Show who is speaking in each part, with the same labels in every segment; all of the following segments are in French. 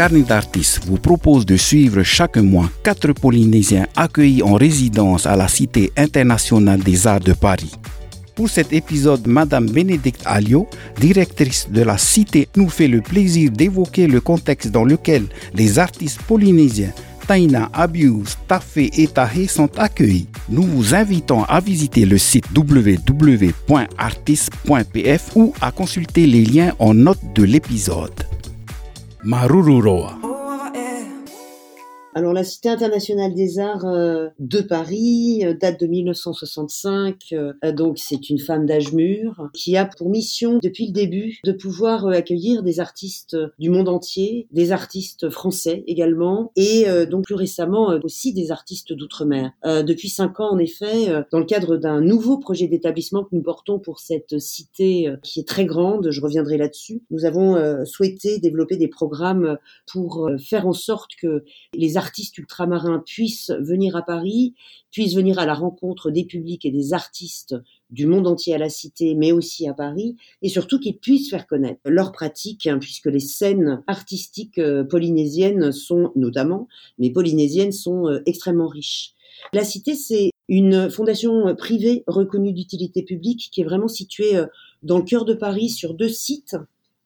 Speaker 1: Carnet d'artistes vous propose de suivre chaque mois quatre Polynésiens accueillis en résidence à la Cité internationale des arts de Paris. Pour cet épisode, Madame Bénédicte Alliot, directrice de la Cité, nous fait le plaisir d'évoquer le contexte dans lequel les artistes polynésiens Taina, Abuse, Tafé et Tahé sont accueillis. Nous vous invitons à visiter le site www.artist.pf ou à consulter les liens en note de l'épisode. Marururoa.
Speaker 2: Alors la Cité internationale des arts euh, de Paris euh, date de 1965, euh, donc c'est une femme d'âge mûr qui a pour mission depuis le début de pouvoir accueillir des artistes du monde entier, des artistes français également, et donc plus récemment aussi des artistes d'outre-mer. depuis cinq ans en effet, dans le cadre d'un nouveau projet d'établissement que nous portons pour cette cité qui est très grande, je reviendrai là-dessus, nous avons souhaité développer des programmes pour faire en sorte que les artistes ultramarins puissent venir à Paris, puissent venir à la rencontre des publics et des artistes du monde entier à la Cité, mais aussi à Paris, et surtout qu'ils puissent faire connaître leurs pratiques, hein, puisque les scènes artistiques euh, polynésiennes sont notamment, mais polynésiennes sont euh, extrêmement riches. La Cité, c'est une fondation privée reconnue d'utilité publique qui est vraiment située euh, dans le cœur de Paris sur deux sites.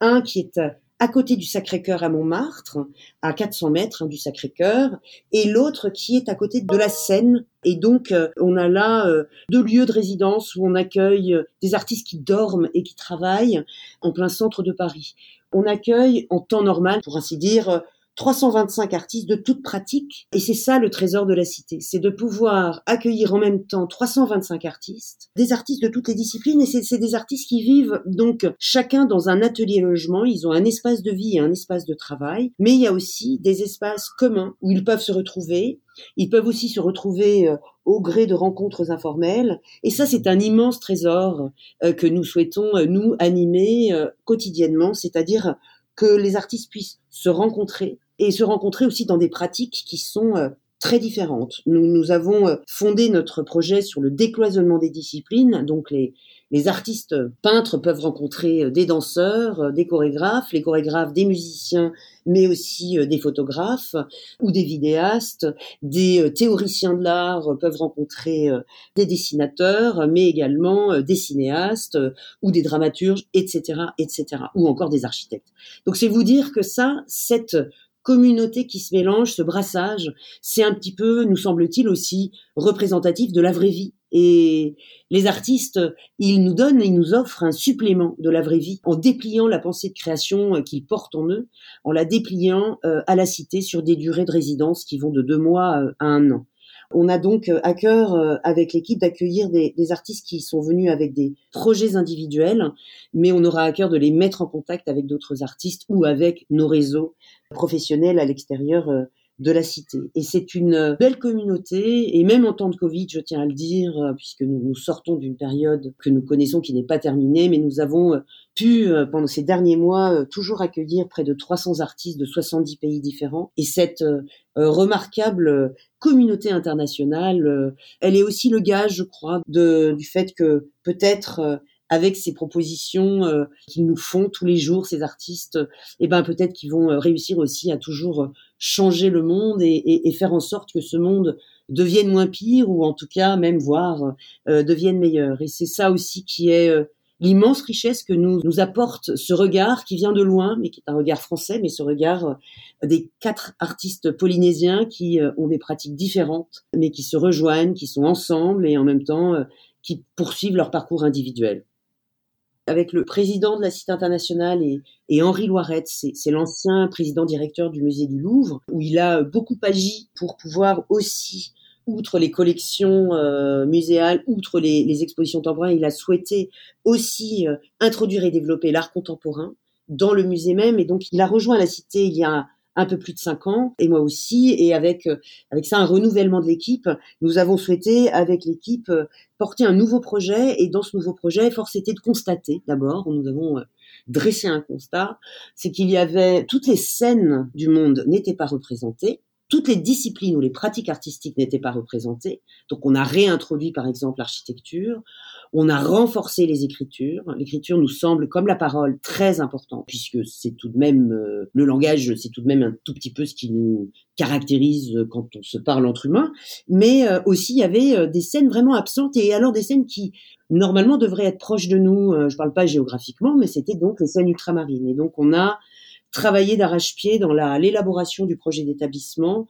Speaker 2: Un qui est à côté du Sacré-Cœur à Montmartre, à 400 mètres hein, du Sacré-Cœur, et l'autre qui est à côté de la Seine. Et donc, euh, on a là euh, deux lieux de résidence où on accueille euh, des artistes qui dorment et qui travaillent en plein centre de Paris. On accueille en temps normal, pour ainsi dire, 325 artistes de toute pratique. Et c'est ça le trésor de la cité, c'est de pouvoir accueillir en même temps 325 artistes, des artistes de toutes les disciplines, et c'est des artistes qui vivent donc chacun dans un atelier logement, ils ont un espace de vie et un espace de travail, mais il y a aussi des espaces communs où ils peuvent se retrouver. Ils peuvent aussi se retrouver euh, au gré de rencontres informelles. Et ça, c'est un immense trésor euh, que nous souhaitons, euh, nous, animer quotidiennement, c'est-à-dire que les artistes puissent se rencontrer et se rencontrer aussi dans des pratiques qui sont euh, très différentes. Nous, nous avons euh, fondé notre projet sur le décloisonnement des disciplines, donc les, les artistes peintres peuvent rencontrer euh, des danseurs, euh, des chorégraphes, les chorégraphes des musiciens, mais aussi des photographes ou des vidéastes. Des théoriciens de l'art peuvent rencontrer des dessinateurs, mais également des cinéastes ou des dramaturges, etc., etc., ou encore des architectes. Donc c'est vous dire que ça, cette communauté qui se mélange, ce brassage, c'est un petit peu, nous semble-t-il aussi, représentatif de la vraie vie. Et les artistes, ils nous donnent, ils nous offrent un supplément de la vraie vie en dépliant la pensée de création euh, qu'ils portent en eux, en la dépliant euh, à la cité sur des durées de résidence qui vont de deux mois euh, à un an. On a donc à cœur avec l'équipe d'accueillir des, artistes qui sont venus avec des projets individuels, mais on aura à cœur de les mettre en contact avec d'autres artistes ou avec nos réseaux professionnels à l'extérieur de la cité. Et c'est une belle communauté, et même en temps de Covid, je tiens à le dire, euh, puisque nous, nous sortons d'une période que nous connaissons qui n'est pas terminée, mais nous avons euh, pu, euh, pendant ces derniers mois, toujours accueillir près de 300 artistes de 70 pays différents. Et cette remarquable communauté internationale, elle est aussi le gage, je crois, du fait que peut-être avec ces propositions euh, qu'ils nous font tous les jours, ces artistes, et eh ben peut-être qu'ils vont euh, réussir aussi à toujours euh, changer le monde et, faire en sorte que ce monde devienne moins pire ou en tout cas même voir devienne meilleur. Et c'est ça aussi qui est l'immense richesse que nous, nous apporte ce regard qui vient de loin, mais qui est un regard français, mais ce regard des quatre artistes polynésiens qui ont des pratiques différentes, mais qui se rejoignent, qui sont ensemble et en même temps qui poursuivent leur parcours individuel avec le président de la Cité internationale et, Henri Loiret, c'est l'ancien président directeur du musée du Louvre, où il a beaucoup agi pour pouvoir aussi, outre les collections euh, muséales, outre les, expositions temporaires, il a souhaité aussi euh, introduire et développer l'art contemporain dans le musée même. Et donc, il a rejoint la Cité il y a un peu plus de cinq ans, et moi aussi, et avec euh, avec ça un renouvellement de l'équipe. Nous avons souhaité, avec l'équipe, euh, porter un nouveau projet, et dans ce nouveau projet, force était de constater, d'abord, nous avons euh, dressé un constat, c'est qu'il y avait toutes les scènes du monde n'étaient pas représentées, toutes les disciplines où les pratiques artistiques n'étaient pas représentées. Donc on a réintroduit par exemple l'architecture, on a renforcé les écritures. L'écriture nous semble, comme la parole, très important, puisque c'est tout de même, euh, le langage, c'est tout de même un tout petit peu ce qui nous caractérise quand on se parle entre humains. Mais euh, aussi, il y avait euh, des scènes vraiment absentes, et alors des scènes qui, normalement, devraient être proches de nous. je parle pas géographiquement, mais c'était donc les scènes ultramarines. Et donc, on a travaillé d'arrache-pied dans l'élaboration du projet d'établissement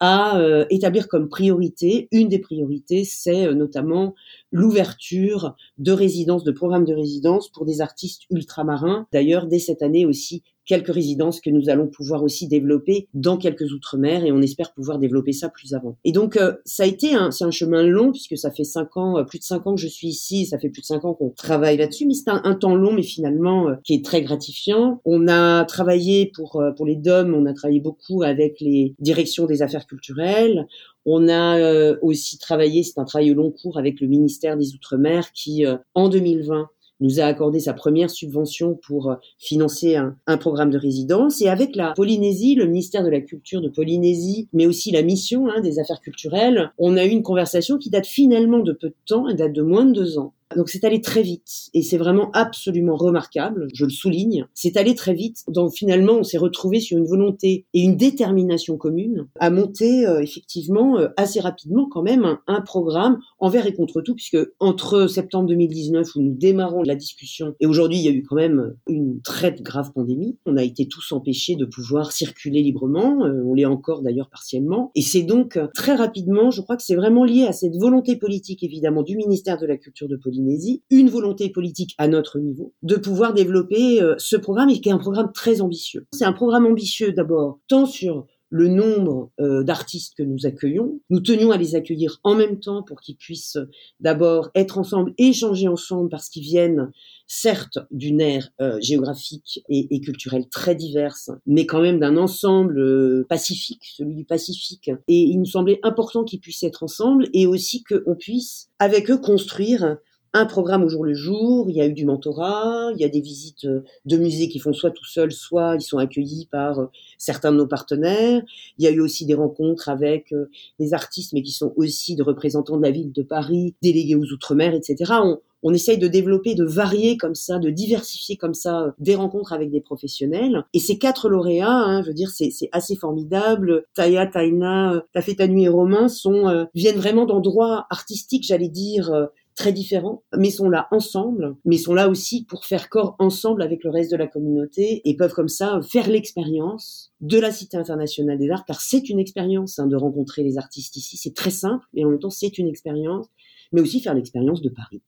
Speaker 2: à euh, établir comme priorité, une des priorités, c'est euh, notamment l'ouverture de résidences, de programmes de résidence pour des artistes ultramarins. D'ailleurs, dès cette année aussi, quelques résidences que nous allons pouvoir aussi développer dans quelques outre-mer et on espère pouvoir développer ça plus avant. Et donc euh, ça a été un, c'est un chemin long puisque ça fait cinq ans, euh, plus de cinq ans que je suis ici, ça fait plus de cinq ans qu'on travaille là-dessus, mais c'est un, temps long mais finalement euh, qui est très gratifiant. On a travaillé pour pour les DOM, on a travaillé beaucoup avec les directions des affaires culturelles. On a aussi travaillé, c'est un travail au long cours avec le ministère des Outre-mer qui, en 2020, nous a accordé sa première subvention pour euh, financer un, programme de résidence. Et avec la Polynésie, le ministère de la Culture de Polynésie, mais aussi la mission hein, des affaires culturelles, on a eu une conversation qui date finalement de peu de temps, elle date de moins de deux ans, donc c'est allé très vite et c'est vraiment absolument remarquable, je le souligne. C'est allé très vite. Donc finalement, on s'est retrouvé sur une volonté et une détermination commune à monter euh, effectivement euh, assez rapidement quand même un, programme envers et contre tout, puisque entre septembre 2019 où nous démarrons la discussion et aujourd'hui il y a eu quand même une très grave pandémie, on a été tous empêchés de pouvoir circuler librement. Euh, on l'est encore d'ailleurs partiellement. Et c'est donc très rapidement, je crois que c'est vraiment lié à cette volonté politique évidemment du ministère de la Culture de Une volonté politique à notre niveau de pouvoir développer euh, ce programme et qui est un programme très ambitieux. C'est un programme ambitieux d'abord tant sur le nombre euh, d'artistes que nous accueillons. Nous tenions à les accueillir en même temps pour qu'ils puissent euh, d'abord être ensemble, échanger ensemble parce qu'ils viennent certes d'une ère géographique et, culturelle très diverse, mais quand même d'un ensemble pacifique, celui du Pacifique. Et il nous semblait important qu'ils puissent être ensemble et aussi qu'on puisse avec eux construire un programme au jour le jour, il y a eu du mentorat, il y a des visites euh, de musées qui font soit tout seuls, soit ils sont accueillis par euh, certains de nos partenaires. Il y a eu aussi des rencontres avec euh, des artistes, mais qui sont aussi des représentants de la ville de Paris, délégués aux Outre-mer, etc. on essaye de développer, de varier comme ça, de diversifier comme ça des rencontres avec des professionnels. Et ces quatre lauréats, hein, je veux dire, c'est assez formidable. Taya, Taina, Tafetanu et Romain sont viennent vraiment d'endroits artistiques, j'allais dire, très différents, mais sont là ensemble, mais sont là aussi pour faire corps ensemble avec le reste de la communauté et peuvent comme ça faire l'expérience de la Cité internationale des arts, car c'est une expérience hein, de rencontrer les artistes ici, c'est très simple, et en même temps c'est une expérience, mais aussi faire l'expérience de Paris.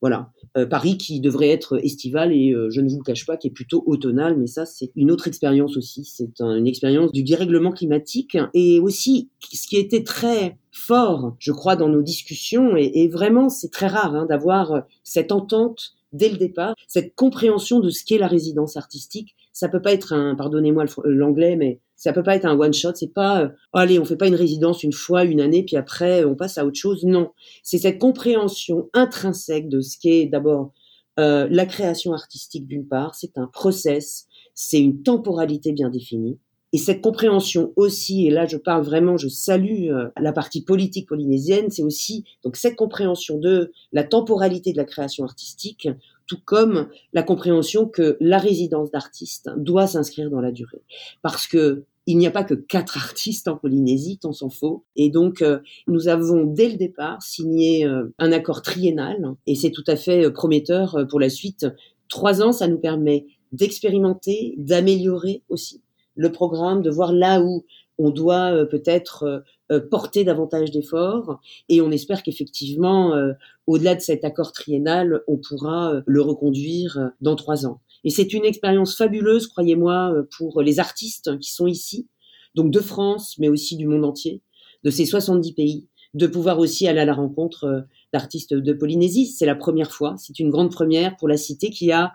Speaker 2: Voilà, euh, Paris qui devrait être estival et euh, je ne vous le cache pas, qui est plutôt automnal, mais ça c'est une autre expérience aussi. C'est une expérience du dérèglement climatique et aussi ce qui était très fort, je crois, dans nos discussions et, vraiment c'est très rare hein, d'avoir euh, cette entente dès le départ, cette compréhension de ce qu'est la résidence artistique. Ça peut pas être un, pardonnez-moi l'anglais, mais ça peut pas être un one shot. C'est pas, euh, allez, on fait pas une résidence une fois, une année, puis après on passe à autre chose. Non, c'est cette compréhension intrinsèque de ce qu'est d'abord euh, la création artistique d'une part. C'est un process, c'est une temporalité bien définie. Et cette compréhension aussi, et là je parle vraiment, je salue euh, la partie politique polynésienne, c'est aussi donc cette compréhension de la temporalité de la création artistique, tout comme la compréhension que la résidence d'artiste doit s'inscrire dans la durée, parce que il n'y a pas que quatre artistes en Polynésie, tant s'en faut. Et donc, euh, nous avons dès le départ signé euh, un accord triennal, et c'est tout à fait prometteur pour la suite. Trois ans, ça nous permet d'expérimenter, d'améliorer aussi le programme, de voir là où on doit euh, peut-être euh, euh, porter davantage d'efforts. Et on espère qu'effectivement, au-delà de cet accord triennal, on pourra le reconduire dans trois ans. Et c'est une expérience fabuleuse, croyez-moi, pour les artistes qui sont ici, donc de France, mais aussi du monde entier, de ces 70 pays, de pouvoir aussi aller à la rencontre d'artistes de Polynésie. C'est la première fois, c'est une grande première pour la cité qui a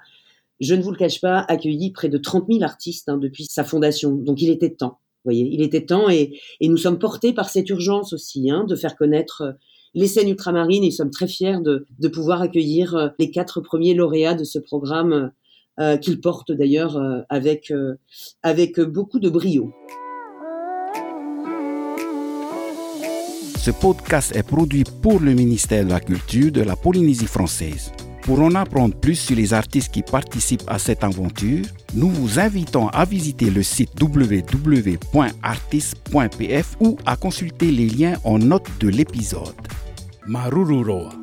Speaker 2: je ne vous le cache pas, accueilli près de 30 000 artistes hein, depuis sa fondation. Donc il était temps, voyez, il était temps et, nous sommes portés par cette urgence aussi hein, de faire connaître euh, les scènes ultramarines et nous sommes très fiers de, pouvoir accueillir euh, les quatre premiers lauréats de ce programme euh, qu'il porte d'ailleurs avec, avec beaucoup de brio.
Speaker 1: Ce podcast est produit pour le ministère de la Culture de la Polynésie française. Pour en apprendre plus sur les artistes qui participent à cette aventure, nous vous invitons à visiter le site www.artist.pf ou à consulter les liens en note de l'épisode. Marururoa.